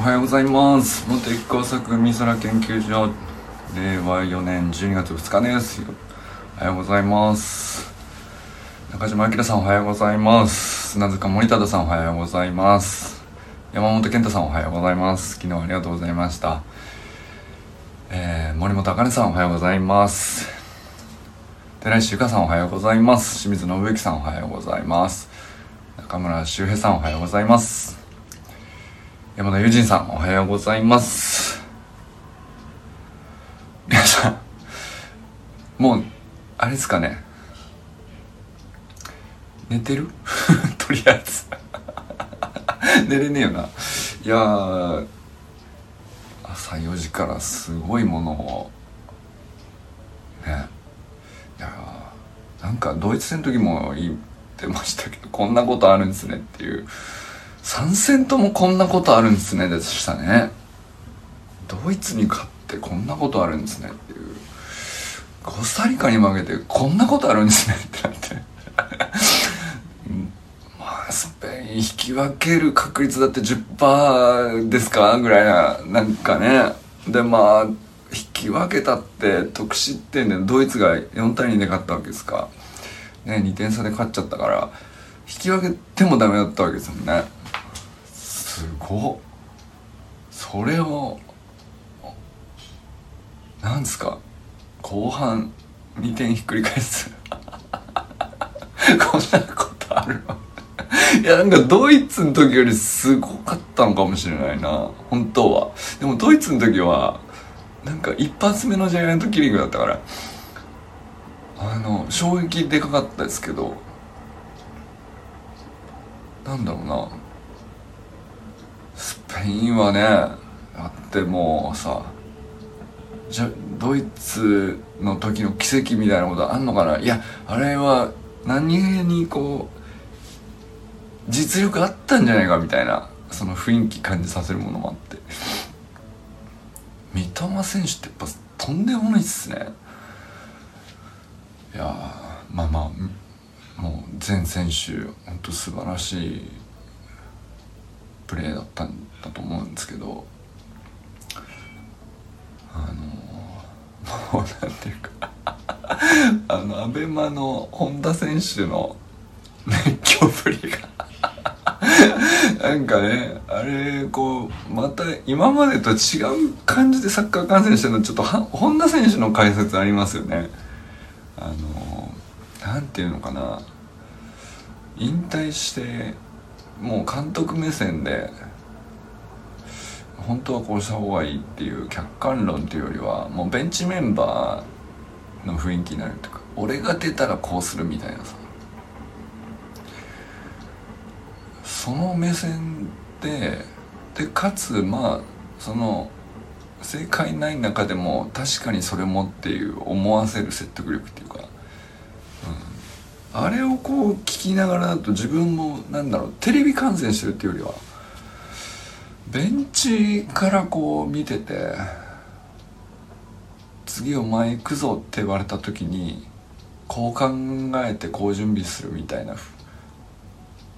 おはようございます。元一工作美空研究所令和4年12月2日です。おはようございます。中島明さんおはようございます。砂塚森忠さんおはようございます。山本健太さんおはようございます。昨日ありがとうございました。えー、森本茜さんおはようございます。寺石由香さんおはようございます。清水信之さんおはようございます。中村修平さんおはようございます。山田友人さんおはようございます。皆さんもうあれですかね。寝てる？とりあえず。寝れねえよな。いや朝4時からすごいものを。ね。いやなんかドイツ戦の時も言ってましたけどこんなことあるんですねっていう。3戦ともこんなことあるんですねでしたね。ドイツに勝ってこんなことあるんですねっていう。コスタリカに負けてこんなことあるんですねってなって。まあスペイン引き分ける確率だって10%ですかぐらいななんかね。でまあ引き分けたって得失点でドイツが4対2で勝ったわけですか。ね2点差で勝っちゃったから引き分けてもダメだったわけですもんね。すごっ。それをなんですか？後半2点ひっくり返す。こんなことあるのいやなんかドイツの時よりすごかったのかもしれないな。本当は。でもドイツの時はなんか一発目のジャイアントキリングだったからあの衝撃でかかったですけどなんだろうな。スペインはねだってもうさじゃドイツの時の奇跡みたいなことあんのかな？いやあれは何気にこう実力あったんじゃないかみたいなその雰囲気感じさせるものもあって。三笘選手ってやっぱとんでもないっすね。いやまあまあもう全選手本当素晴らしいプレーだったんだと思うんですけどあの もうなんていうかあのアベマの本田選手の熱狂ぶりがなんかねあれこうまた今までと違う感じでサッカー観戦してるのちょっと本田選手の解説ありますよね。あのなんていうのかな引退してもう監督目線で本当はこうした方がいいっていう客観論っていうよりはもうベンチメンバーの雰囲気になるというか俺が出たらこうするみたいなさ。その目線ででかつまあその正解ない中でも確かにそれもっていう思わせる説得力っていうか、あれをこう聞きながらだと自分もなんだろうテレビ観戦してるっていうよりはベンチからこう見てて次お前行くぞって言われた時にこう考えてこう準備するみたいな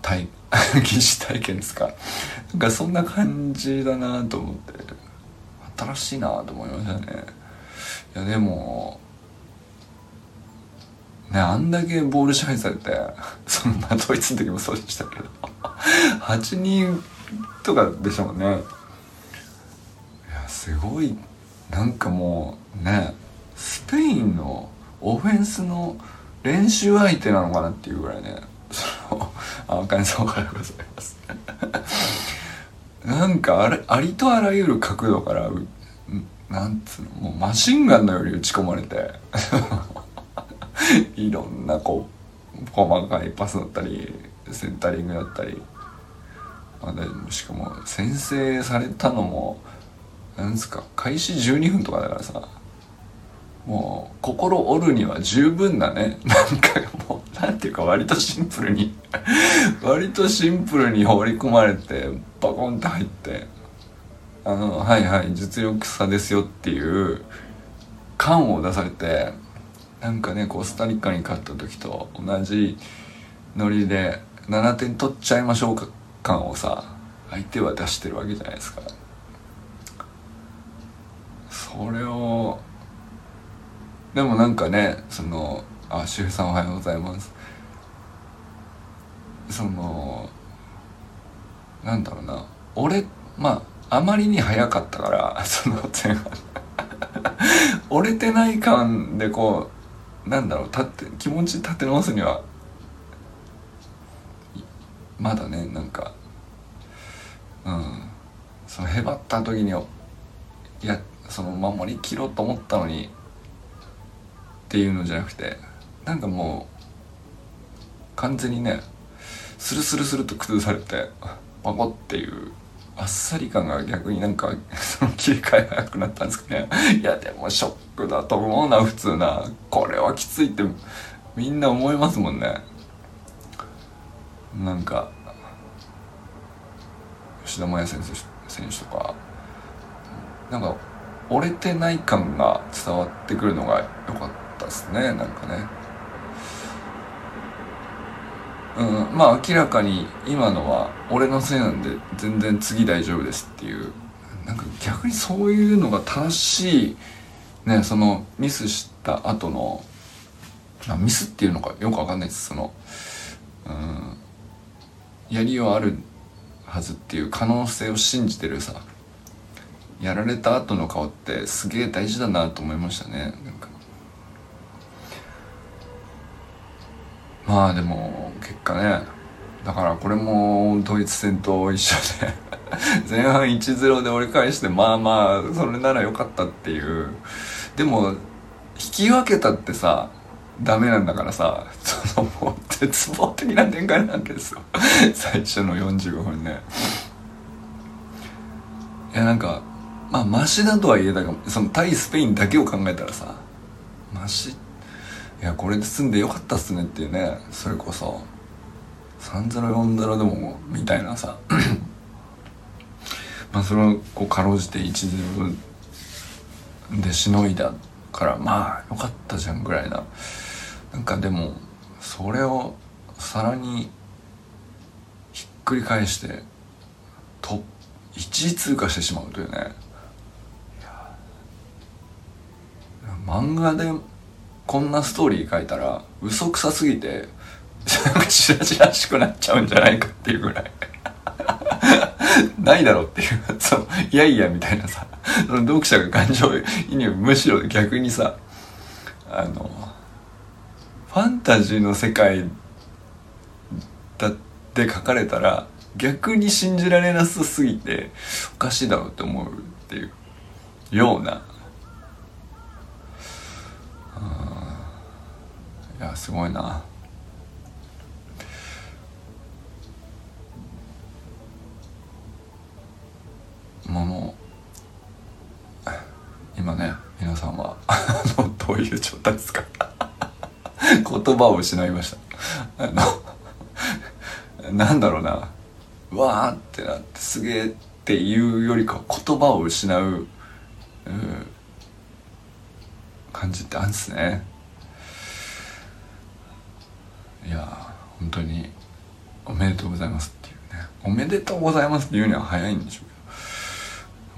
体 疑似体験ですか？なんかそんな感じだなと思って新しいなと思いましたね。いやでもねあんだけボール支配されて そのまあドイツの時もそうでしたけど。8人とかでしたもんね。いやすごい。なんかもうねスペインのオフェンスの練習相手なのかなっていうぐらいね。そのあかねさんおはようございます。なんかあれありとあらゆる角度からなんつうのもうマシンガンのように打ち込まれて。いろんなこう細かいパスだったりセンタリングだったり。まあ、しかも先制されたのもなんすか開始12分とかだからさもう心折るには十分なね。なんかもうなんていうか割とシンプルに。割とシンプルに放り込まれてバコンって入ってあのはいはい実力差ですよっていう感を出されてなんかねコスタリカに勝った時と同じノリで7点取っちゃいましょうか感をさ相手は出してるわけじゃないですか。それをでもなんかねそのあ主婦さんおはようございます。そのなんだろうな。俺まああまりに早かったからその前半 折れてない感でこうなんだろう立って気持ち立て直すにはまだねなんかうん。そのへばった時にいやその守りきろうと思ったのにっていうのじゃなくてなんかもう完全にねスルスルスルと崩されてパコっていうあっさり感が逆になんか その切り替え早くなったんですかね。いやでもショックだと思うな普通な。これはきついってみんな思いますもんね。なんか吉田麻也先生選手とか。なんか折れてない感が伝わってくるのが良かったですねなんかね。うんまあ明らかに今のは俺のせいなんで全然次大丈夫ですっていう。なんか逆にそういうのが正しいねそのミスした後のあミスっていうのかよくわかんないです。そのうんやりようあるはずっていう可能性を信じてるさ。やられた後の顔ってすげえ大事だなと思いましたね。なんかまあでも結果ねだからこれもドイツ戦と一緒で 前半1-0で折り返してまあまあそれならよかったっていう。でも引き分けたってさダメなんだからさ そのもう絶望的な展開なわけですよ。最初の45分ね。いやなんかまあマシだとはいえだがその対スペインだけを考えたらさマシいやこれで済んでよかったっすねっていうね。それこそ。3040でもみたいなさ。まあそれをこうかろうじて1-0でしのいだからまあよかったじゃんぐらいな。なんかでもそれをさらにひっくり返してと1位通過してしまうというね。漫画でこんなストーリー書いたら嘘くさすぎてなんかチラチラしくなっちゃうんじゃないかっていうぐらい。ないだろうっていうそういやいやみたいなさ。読者が感情移入むしろ逆にさあのファンタジーの世界だって書かれたら逆に信じられなさすぎておかしいだろうって思うっていうようないやすごいな。もう今ね皆さんはどういう状態ですか？言葉を失いました。あのなんだろうな。わーってなってすげえっていうよりか言葉を失うう感じってあるんですねいや本当におめでとうございますっていうね。おめでとうございますっていうには早いんでしょうけ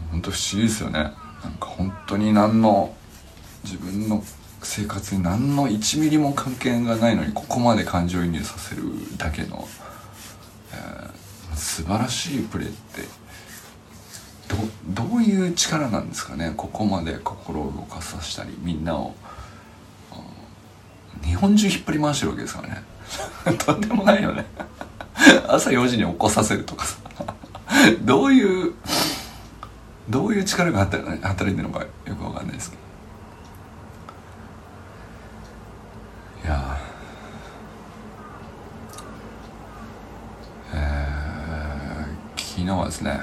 ど。本当不思議ですよね。なんか本当に何の自分の生活に何の1ミリも関係がないのにここまで感情移入させるだけの、えー、素晴らしいプレーってどどういう力なんですかね。ここまで心を動かさせたりみんなを日本中引っ張り回してるわけですからね。とんでもないよね。朝4時に起こさせるとかさ。どういうどういう力が働いてるのかよくわかんないですけど。いやえー、昨日はですね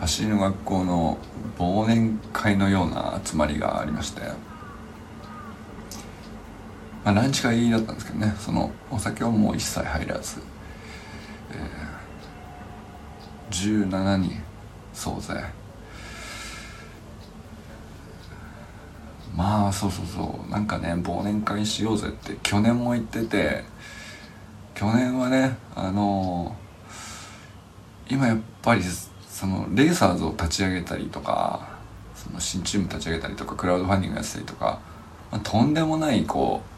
走りの学校の忘年会のような集まりがありまして。まあ、ランチ会だったんですけどねそのお酒はもう一切入らず、えー、17人総勢。まあそうそうそう。なんかね忘年会しようぜって去年も言ってて去年はねあのー、今やっぱりそのレーサーズを立ち上げたりとかその新チーム立ち上げたりとかクラウドファンディングやったりとか、まあ、とんでもないこう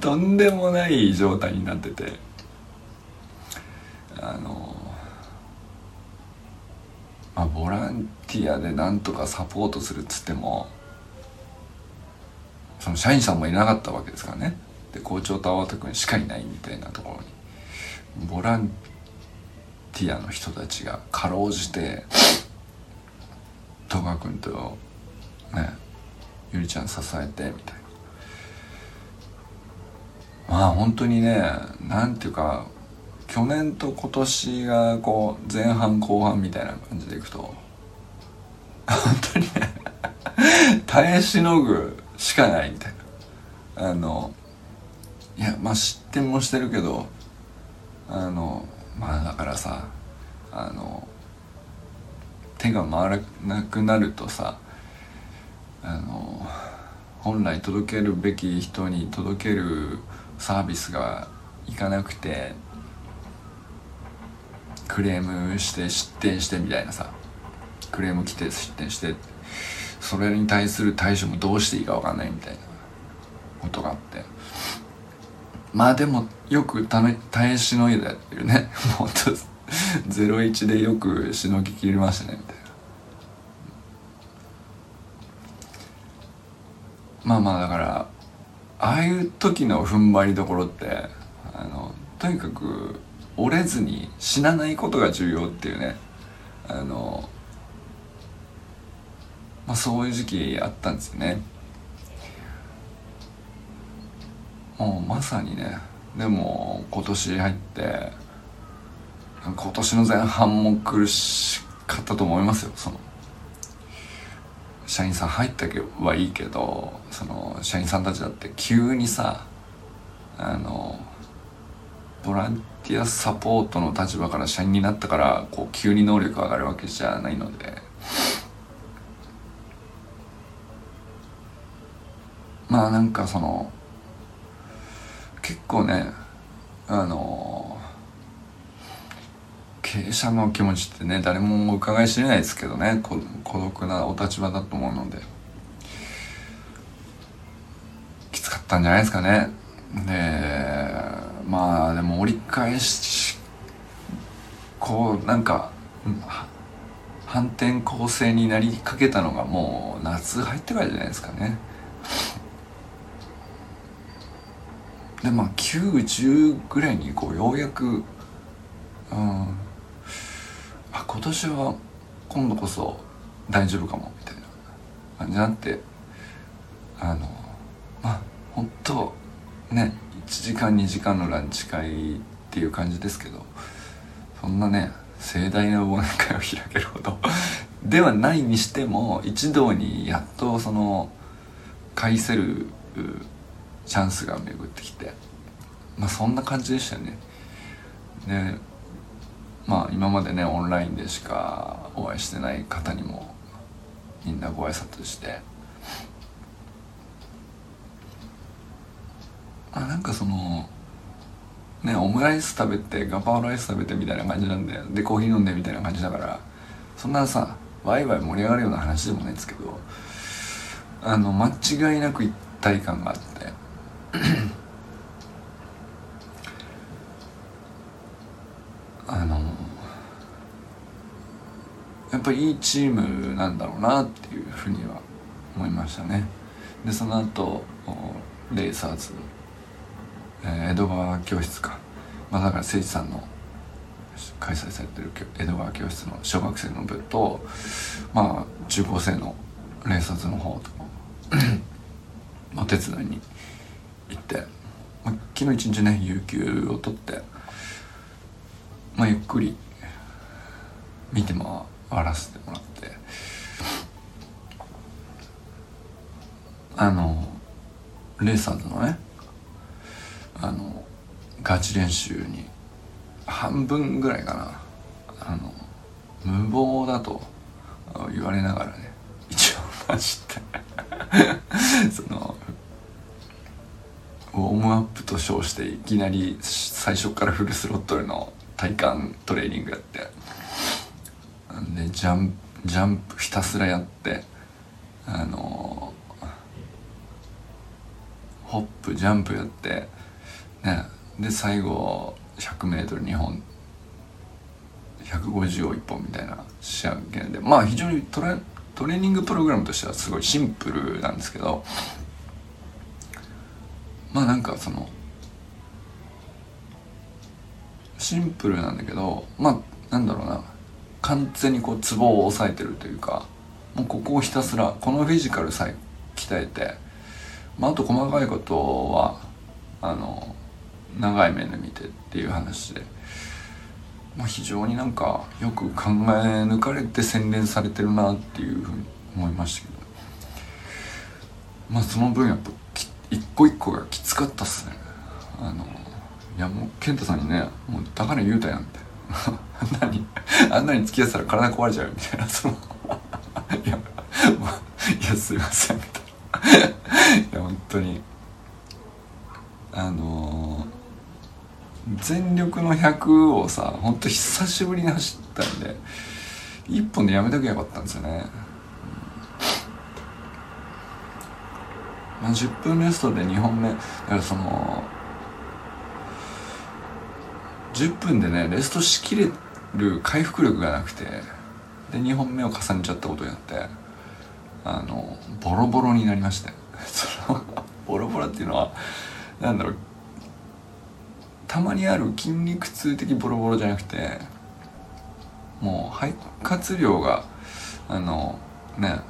とんでもない状態になってて。あのまあボランティアでなんとかサポートするっつってもその社員さんもいなかったわけですからね。で校長と粟田君しかいないみたいなところに。ボランティアの人たちがかろうじて戸川君とねゆりちゃん支えてみたいな。まあ本当にねなんていうか去年と今年がこう前半後半みたいな感じでいくと本当にね耐えしのぐしかないみたいな。あのいやまあ失点もしてるけどあのまあだからさあの手が回らなくなるとさあの本来届けるべき人に届けるサービスがいかなくてクレームして失点してみたいなさクレーム来て失点してそれに対する対処もどうしていいか分かんないみたいなことがあって。まあでもよくため耐えしのいでっていうね。もっと01でよくしのぎきりましたねみたいな。まあまあだからああいう時の踏ん張りどころってあのとにかく折れずに死なないことが重要っていうね。あのまあそういう時期あったんですよね。もうまさにねでも今年入って今年の前半も苦しかったと思いますよその。社員さん入ったけはいいけどその社員さんたちだって急にさあのボランティアサポートの立場から社員になったからこう急に能力上がるわけじゃないので。まあなんかその結構ねあの経営者の気持ちってね誰も伺い知れないですけどね孤独なお立場だと思うので。きつかったんじゃないですかね。でまあでも折り返しこうなんか反転攻勢になりかけたのがもう夏入ってからじゃないですかね。でまあ910ぐらいにこうようやくうん今年は今度こそ大丈夫かもみたいな感じになってあのまあ本当ね1時間2時間のランチ会っていう感じですけどそんなね盛大な忘年会を開けるほどではないにしても一堂にやっとその返せるチャンスが巡ってきてまあそんな感じでしたよね。でまあ今までねオンラインでしかお会いしてない方にもみんなご挨拶して。あなんかそのねオムライス食べてガパオライス食べてみたいな感じなんででコーヒー飲んでみたいな感じだからそんなさワイワイ盛り上がるような話でもないんですけどあの間違いなく一体感があってあのやっぱりいいチームなんだろうなっていうふうには思いましたね。でその後レイサーズ、えー、江戸川教室か。まあだから誠司さんの開催されてる江戸川教室の小学生の部とまあ中高生のレイサーズの方と お手伝いに行って、まあ、昨日一日ね有給を取ってまあ、ゆっくり見てま回らせてもらって。あのレーサーズのねあのガチ練習に半分ぐらいかな。あの無謀だと言われながらね一応走って。そのウォームアップと称していきなり最初からフルスロットルの体幹トレーニングやって。でジャンジャンプひたすらやってあのホップジャンプやってねで最後 100m2 本150を1本みたいな仕上げでまあ非常にトレトレーニングプログラムとしてはすごいシンプルなんですけどまあなんかそのシンプルなんだけどまあなんだろうな。完全にこうツボを押さえてるというかもうここをひたすらこのフィジカルさえ鍛えて、まあ、あと細かいことはあの長い目で見てっていう話で、まあ、非常になんかよく考え抜かれて洗練されてるなっていうふうに思いましたけど。まあその分やっぱ一個一個がきつかったっすね。あのいやもう健太さんにねもう高値言うたやんって。あんなにあんなに付き合ってたら体壊れちゃうみたいな。そ のいや、もういやすいません。みたいないや本当に。あのー、全力の100をさ本当久しぶりに走ったんで1本でやめときゃよかったんですよね、まあ、10分レストで2本目だからその10分でねレストしきれる回復力がなくてで2本目を重ねちゃったことによってあのボロボロになりまして。そのボロボロっていうのはなんだろうたまにある筋肉痛的ボロボロじゃなくてもう肺活量があのね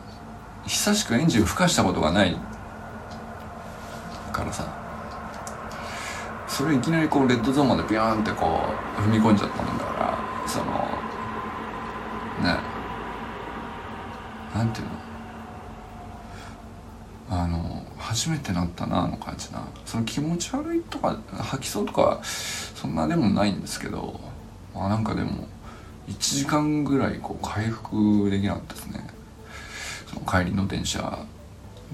久しくエンジンを吹かしたことがないからさ。それいきなりこうレッドゾーンまでビヨーンってこう踏み込んじゃったもんだからそのね。なんていうの？あの初めてなったなあの感じな。その気持ち悪いとか吐きそうとかそんなでもないんですけどまあなんかでも1時間ぐらいこう回復できなかったですね。その帰りの電車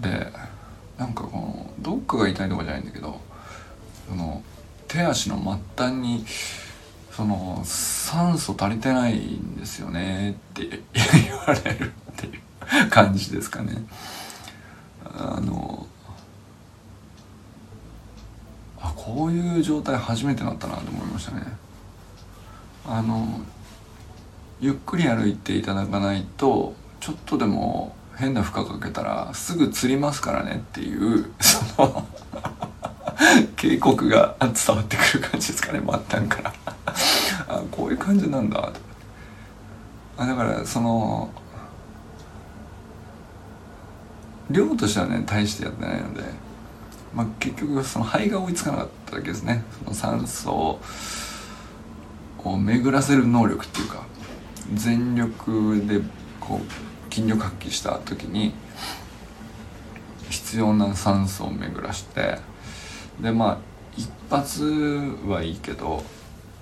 でなんかこのどっかが痛いとかじゃないんだけどその手足の末端にその酸素足りてないんですよねって言われるっていう感じですかね。あのあこういう状態初めてだったなと思いましたね。あのゆっくり歩いていただかないとちょっとでも変な負荷かけたらすぐ釣りますからねっていうその警告が伝わってくる感じですかね末端から。あこういう感じなんだ。とあだからその量としてはね大してやってないので、まあ、結局その肺が追いつかなかっただけですね。その酸素を巡らせる能力っていうか全力でこう筋力発揮した時に必要な酸素を巡らしてでまあ一発はいいけど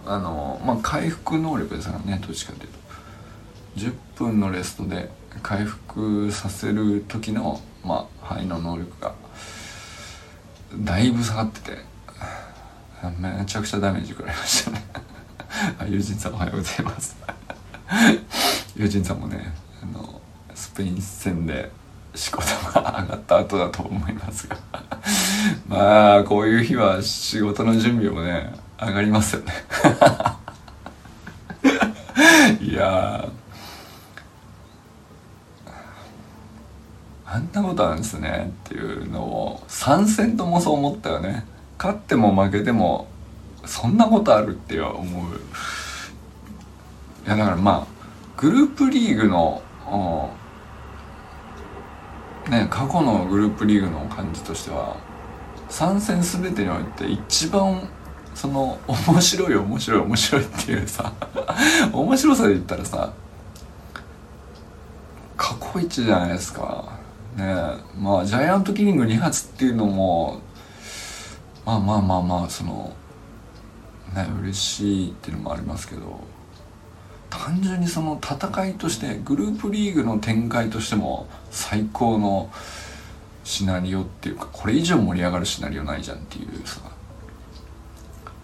あのまあ回復能力ですからねどっちかというと。10分のレストで回復させる時の、まあ、肺の能力がだいぶ下がっててめちゃくちゃダメージ食らいましたね。友人さんおはようございます。友人さんもねあのスペイン戦で仕事が上がった後だと思いますが。まあこういう日は仕事の準備もね上がりますよね。いやあんなことあるんですねっていうのを3戦ともそう思ったよね。勝っても負けてもそんなことあるって思う。いやだからまあグループリーグのね過去のグループリーグの感じとしては3戦全てにおいて一番その面白い面白い面白いっていうさ 面白さで言ったらさ過去一じゃないですか。ねまあジャイアントキリング2発っていうのもまあまあまあまあそのね嬉しいっていうのもありますけど単純にその戦いとしてグループリーグの展開としても最高のシナリオっていうかこれ以上盛り上がるシナリオないじゃんっていうさ。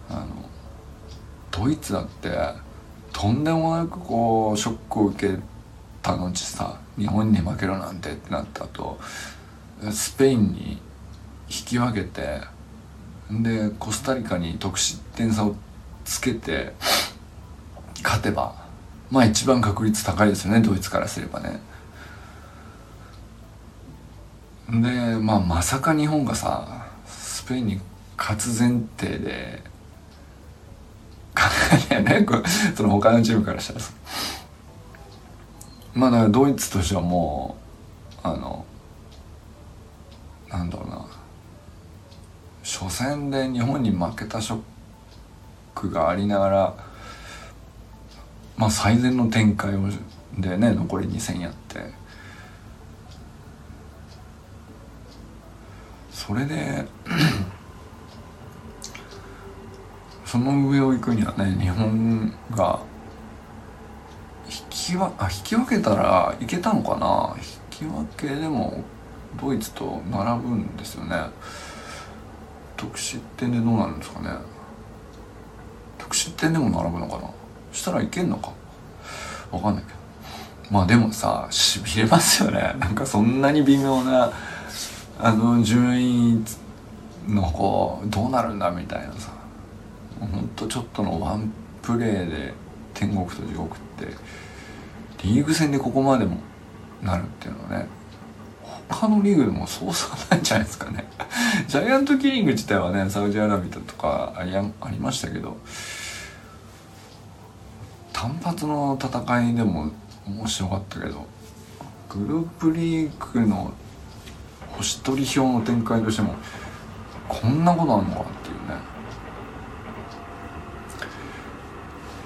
あのドイツだってとんでもなくこうショックを受けった後さ日本に負けろなんてってなった後スペインに引き分けてでコスタリカに得失点差をつけて勝てばまあ一番確率高いですよねドイツからすればね。でまあまさか日本がさスペインに勝つ前提で考えないねその他のチームからしたらさ。まあだからドイツとしてはもうあのなんだろうな。初戦で日本に負けたショックがありながらまあ最善の展開をでね残り2戦やって。それで その上を行くにはね日本が引き分あ引き分けたらいけたのかな？引き分けでもドイツと並ぶんですよね。得失点でどうなるんですかね？得失点でも並ぶのかな？したらいけんのか？わかんないけど。まあでもさしびれますよね。なんかそんなに微妙なあの順位のこうどうなるんだみたいなさ。ほんとちょっとのワンプレーで天国と地獄ってリーグ戦でここまでもなるっていうのはね他のリーグでもそうそうないんじゃないですかね。ジャイアントキリング自体はねサウジアラビアとかありありましたけど単発の戦いでも面白かったけどグループリーグの星取り表の展開としてもこんなことあんのかっていうね。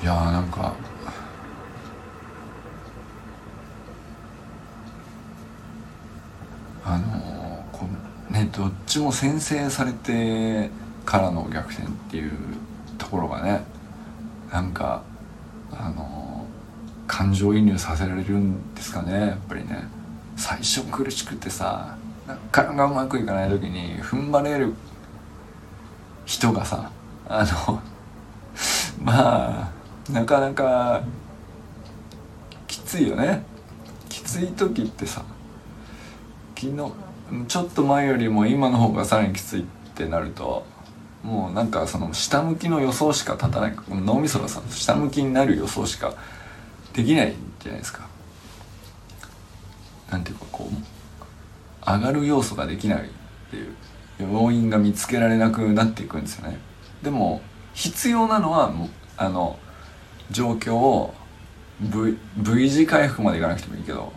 いやーなんかあのー、こねどっちも先制されてからの逆転っていうところがねなんかあのー、感情移入させられるんですかねやっぱりね。最初苦しくてさかなかうまくいかない時に踏ん張れる人がさあの まあなかなかきついよね。きつい時ってさ昨日ちょっと前よりも今の方がさらにきついってなるともうなんかその下向きの予想しか立たない。脳みそがさ下向きになる予想しかできないじゃないですか。なんていうかこう上がる要素ができないっていう要因が見つけられなくなっていくんですよね。でも必要なのはあの状況を v, v 字回復までいかなくてもいいけど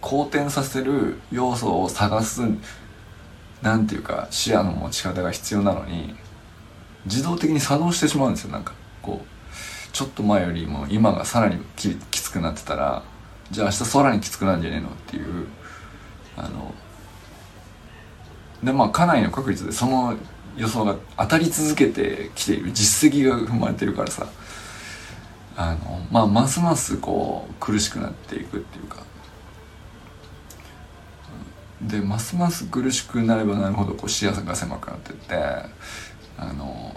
好転させる要素を探すなんていうか視野の持ち方が必要なのに自動的に作動してしまうんですよ。なんかこうちょっと前よりも今がさらにきつくなってたらじゃあ明日さらにきつくなるんじゃねえのっていうあのでまあかなりの確率でその予想が当たり続けてきている実績が踏まれてるからさ。あのまあますますこう苦しくなっていくっていうか。でますます苦しくなればなるほどこう視野が狭くなってってあの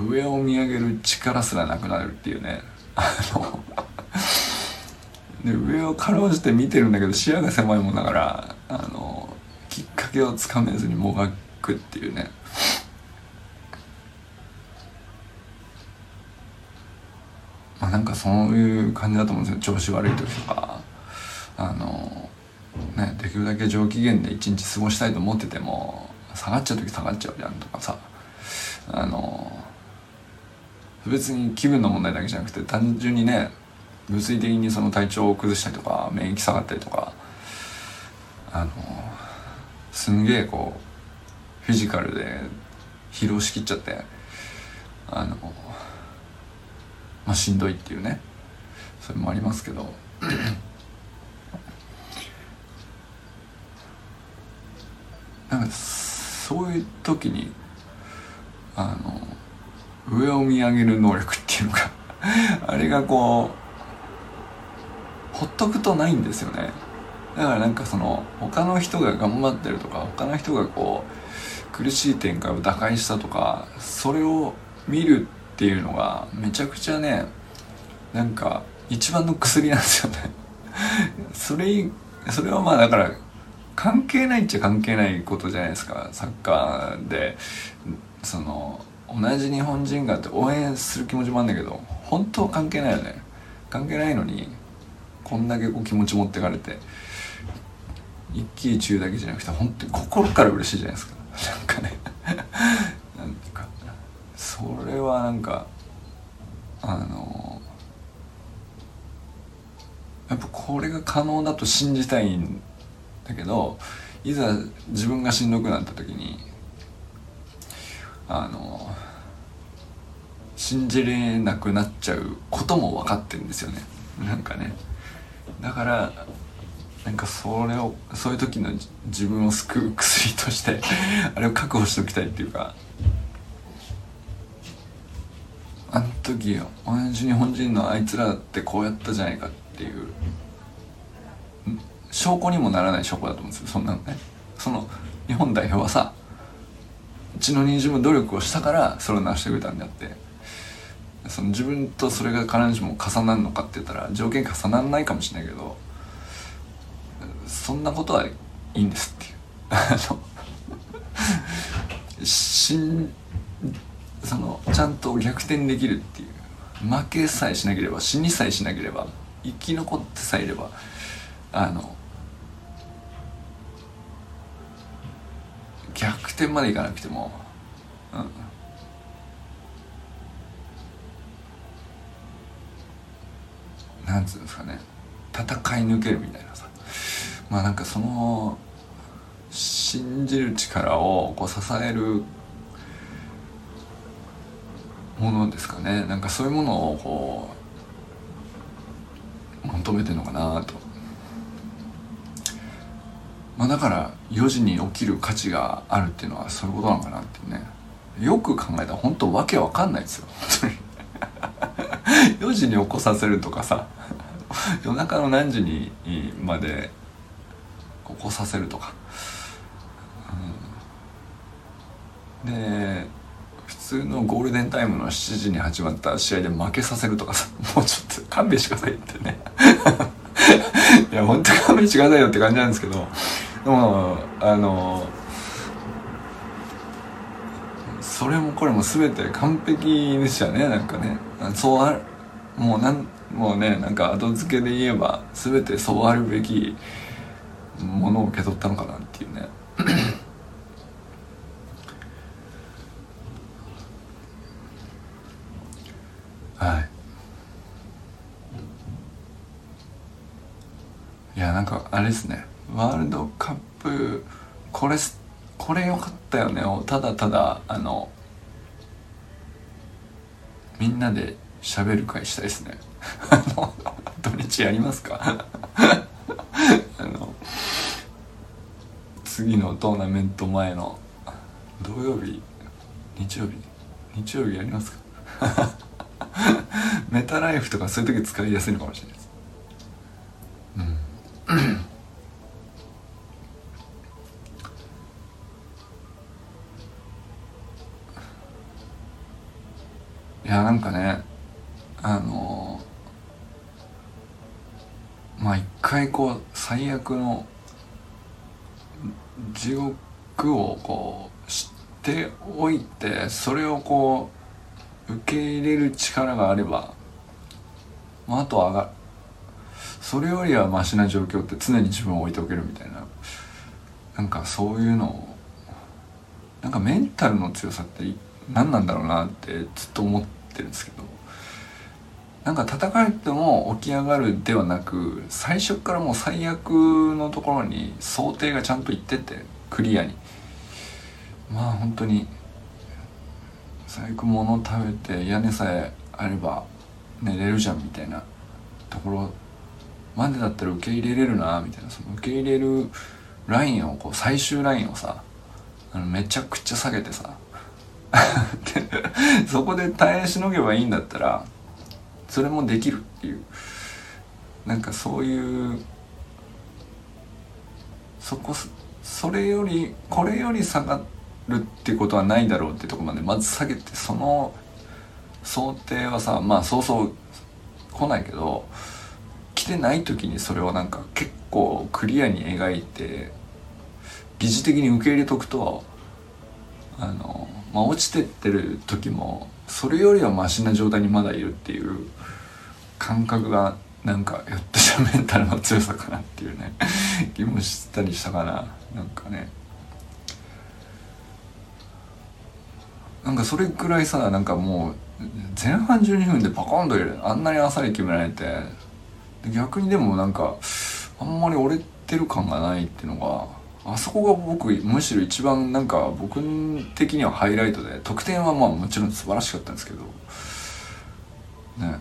上を見上げる力すらなくなるっていうね。あので上をかろうじて見てるんだけど視野が狭いもんだからあのきっかけをつかめずにもがくっていうね。まあなんかそういう感じだと思うんですよ。調子悪い時とか。あのねできるだけ上機嫌で一日過ごしたいと思ってても下がっちゃう時下がっちゃうじゃんとかさ。あの別に気分の問題だけじゃなくて単純にね物理的にその体調を崩したりとか免疫下がったりとかあのすんげえこうフィジカルで疲労しきっちゃってあのまあしんどいっていうね。それもありますけど。なんかそういう時にあの上を見上げる能力っていうのか。あれがこうほっとくとないんですよね。だからなんかその他の人が頑張ってるとか他の人がこう苦しい展開を打開したとかそれを見るっていうのがめちゃくちゃねなんか一番の薬なんですよね。それそれはまあだから関係ないっちゃ関係ないことじゃないですかサッカーで。その同じ日本人がって応援する気持ちもあるんだけど本当は関係ないよね。関係ないのにこんだけこう気持ち持ってかれて。一喜一憂だけじゃなくて本当に心から嬉しいじゃないですか。なんかね。なんていうか。それはなんかあのやっぱこれが可能だと信じたいんだけどいざ自分がしんどくなった時にあの信じれなくなっちゃうことも分かってるんですよね。なんかね。だからなんかそれをそういう時の自分を救う薬として あれを確保しておきたいっていうか。あの時同じ日本人のあいつらってこうやったじゃないかっていう。証拠にもならない証拠だと思うんですよそんなのね。その日本代表はさ血のにじむ努力をしたからそれを成してくれたんであって。その自分とそれが必ずしも重なるのかって言ったら条件重ならないかもしれないけどそんなことはいいんですっていう。あのしんそのちゃんと逆転できるっていう。負けさえしなければ死にさえしなければ生き残ってさえいればあの逆転までいかなくてもうん。なんつうんですかね。戦い抜けるみたいなさ。まあなんかその信じる力をこう支えるものですかね。なんかそういうものをこう求めてるのかなと。まあだから4時に起きる価値があるっていうのはそういうことなのかなってね。よく考えたら本当わけわかんないですよ。本当に。4時に起こさせるとかさ。夜中の何時にまで起こさせるとか、うん、で普通のゴールデンタイムの7時に始まった試合で負けさせるとかさ もうちょっと勘弁してくださいってね。いや本当勘弁してくださいよって感じなんですけど。でもあのそれもこれも全て完璧でしたねなんかね。そうあるもうなんもうねなんか後付けで言えば全てそうあるべきものを受け取ったのかなっていうね。はい。いやなんかあれですね。ワールドカップこれこれ良かったよね。をただただあのみんなで喋る会したいですね。土日やりますかあの次のトーナメント前の土曜日日曜日？日曜日やりますか？メタライフとかそういう時使いやすいのかもしれないです。うん。いやなんかねあのまあ一回こう最悪の地獄をこう知っておいてそれをこう受け入れる力があれば、まあ、あとは上がそれよりはマシな状況って常に自分を置いておけるみたいな。なんかそういうのをなんかメンタルの強さって何なんだろうなってずっと思ってるんですけど。なんか叩かれても起き上がるではなく最初からもう最悪のところに想定がちゃんといっててクリアに。まあ本当に最悪物を食べて屋根さえあれば寝れるじゃんみたいな。ところまでだったら受け入れれるなみたいな。その受け入れるラインをこう最終ラインをさあのめちゃくちゃ下げてさ。そこで耐えしのげばいいんだったらそれもできるっていう。なんかそういうそこそれよりこれより下がるってことはないだろうってとこまでまず下げてその想定はさまあそうそう来ないけど来てない時にそれをなんか結構クリアに描いて疑似的に受け入れとくとあの、まあ、落ちてってる時もそれよりはマシな状態にまだいるっていう感覚がなんかひょっとしたメンタルの強さかなっていうね 気もしたりしたかな。なんかね。なんかそれくらいさなんかもう前半12分でパコンと入れるあんなにあっさり決められて逆にでもなんかあんまり折れてる感がないっていうのがあそこが僕むしろ一番なんか僕的にはハイライトで得点はまあもちろん素晴らしかったんですけど。ね。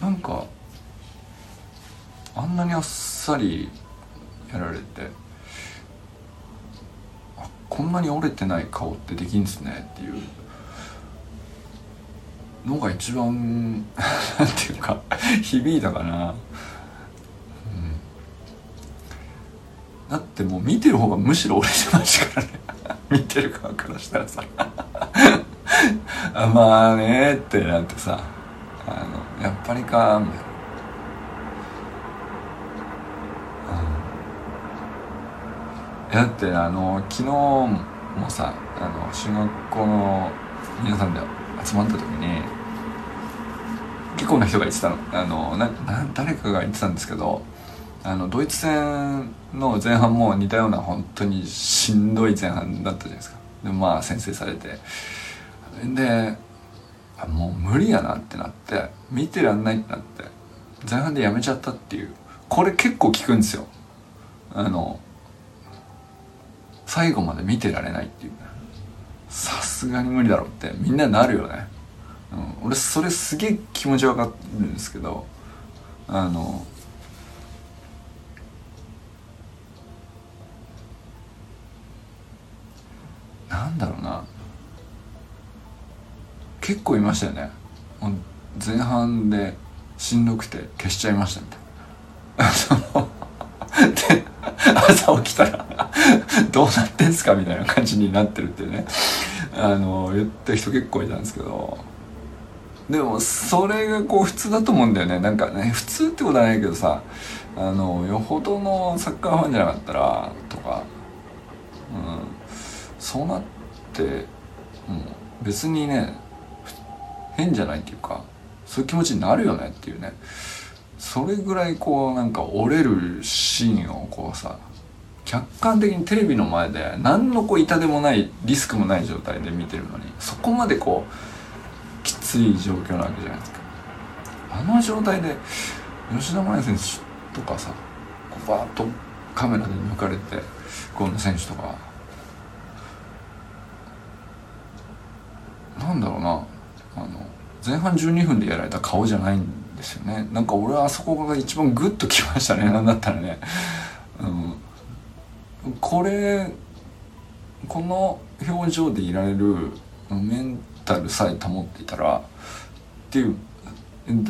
なんかあんなにあっさりやられてあこんなに折れてない顔ってできんですねっていう。のが一番 なんていうか響いたかな、うん、だってもう見てる方がむしろ折れてましからね。見てる側からしたらさ。あまあねってなってさ。あのやっぱりかみたいな。だってあの昨日もさあの進学校の皆さんで集まった時に結構な人が言ってたの。あのなな誰かが言ってたんですけどあのドイツ戦の前半も似たような本当にしんどい前半だったじゃないですか。でまあ先制されて。でもう無理やなってなって見てらんないってなって前半でやめちゃったっていう。これ結構効くんですよ。あの最後まで見てられないっていう。さすがに無理だろってみんななるよね、うん、俺それすげえ気持ちわかるんですけどあのなんだろうな。結構いましたよね。前半でしんどくて消しちゃいましたみたいな。で朝起きたらどうなってんすかみたいな感じになってるっていうね。あの言った人結構いたんですけど。でもそれがこう普通だと思うんだよね。なんかね普通ってことはないけどさあのよほどのサッカーファンじゃなかったらとか、うん、そうなっても、う、別にね変じゃないっていうかそういう気持ちになるよねっていうね。それぐらいこうなんか折れるシーンをこうさ客観的にテレビの前で何のこう痛でもないリスクもない状態で見てるのにそこまでこうきつい状況なわけじゃないですか。あの状態で吉田麻也選手とかさこうバーッとカメラで抜かれてゴンの選手とかなんだろうな。あの前半12分でやられた顔じゃないんですよね。なんか俺はあそこが一番グッときましたね。なんだったらね、うん、これこの表情でいられるメンタルさえ保っていたらっていう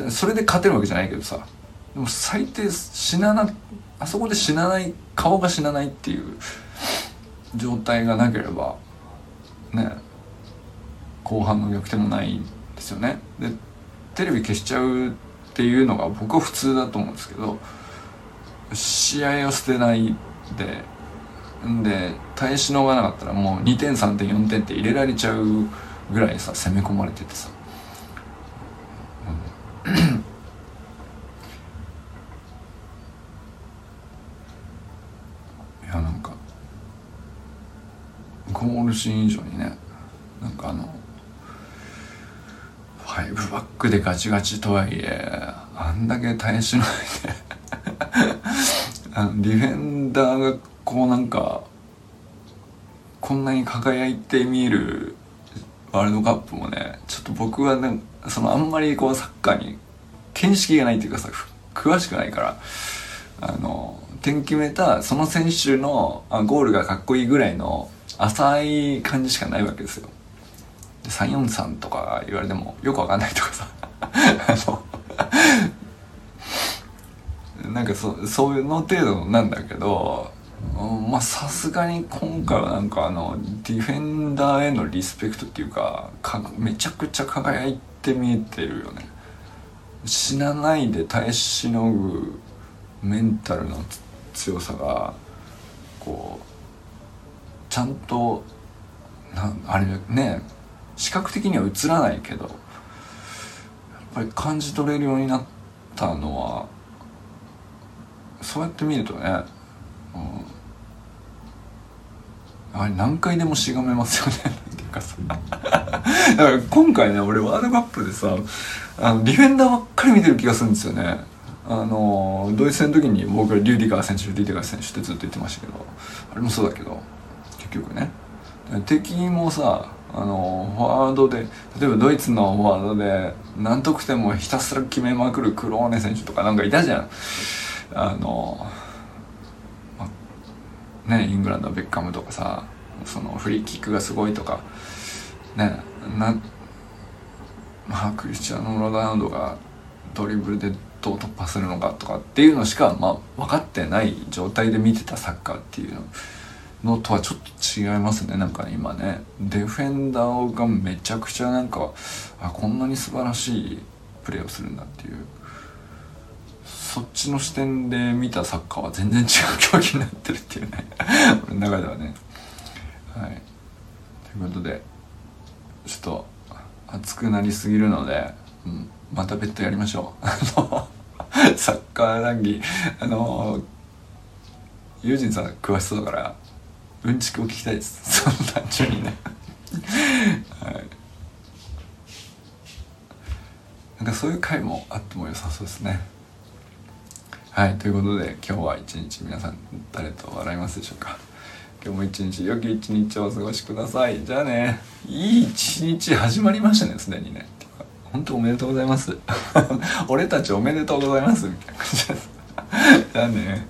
それで勝てるわけじゃないけどさ。でも最低死ななあそこで死なない顔が死なないっていう状態がなければね。後半の逆転もないですよね。でテレビ消しちゃうっていうのが僕は普通だと思うんですけど試合を捨てないでで耐え忍ばなかったらもう2点3点4点って入れられちゃうぐらいさ攻め込まれててさ、いやなんかゴールシーン以上にねなんかあの5バックでガチガチとはいえあんだけ耐えしのいで あのディフェンダーがこうなんかこんなに輝いて見えるワールドカップもねちょっと僕はねそのあんまりこうサッカーに見識がないっていうかさ詳しくないからあの点決めたその選手のあゴールがかっこいいぐらいの浅い感じしかないわけですよ。343とか言われてもよくわかんないとかさ。なんかそそういうの程度なんだけどままあさすがに今回はなんかあのディフェンダーへのリスペクトっていうかかめちゃくちゃ輝いて見えてるよね。死なないで耐えしのぐメンタルの強さがこうちゃんとなあれね視覚的には映らないけどやっぱり感じ取れるようになったのはそうやって見るとね、うん、あれ何回でもしがめますよね。っていうかさ。だから今回ね俺ワールドカップでさあのディフェンダーばっかり見てる気がするんですよね。あのドイツ戦の時に僕はリューディガー選手リューディガー選手ってずっと言ってましたけどあれもそうだけど結局ね。敵もさあのフォワードで例えばドイツのフォワードで何得点もひたすら決めまくるクローネ選手とかなんかいたじゃん。あの、まねイングランドのベッカムとかさそのフリーキックがすごいとかねなまあクリスチャーノ・ロナウドがドリブルでどう突破するのかとかっていうのしか、まあ、分かってない状態で見てたサッカーっていうの。のとはちょっと違いますね。なんか今ねディフェンダーがめちゃくちゃなんかあこんなに素晴らしいプレーをするんだっていう。そっちの視点で見たサッカーは全然違う競技になってるっていうね。俺の中ではね。はい。ということでちょっと熱くなりすぎるので、うん、また別途やりましょう。あのサッカー談義あのユージンさん詳しそうだからうんちくを聞きたいですその単純にね。はい。なんかそういう回もあっても良さそうですね。はいということで今日は一日皆さん誰と笑いますでしょうか。今日も一日良き一日をお過ごしください。じゃあねいい一日始まりましたねすでにね。本当おめでとうございます。俺たちおめでとうございます。みたいな感じです。じゃあね。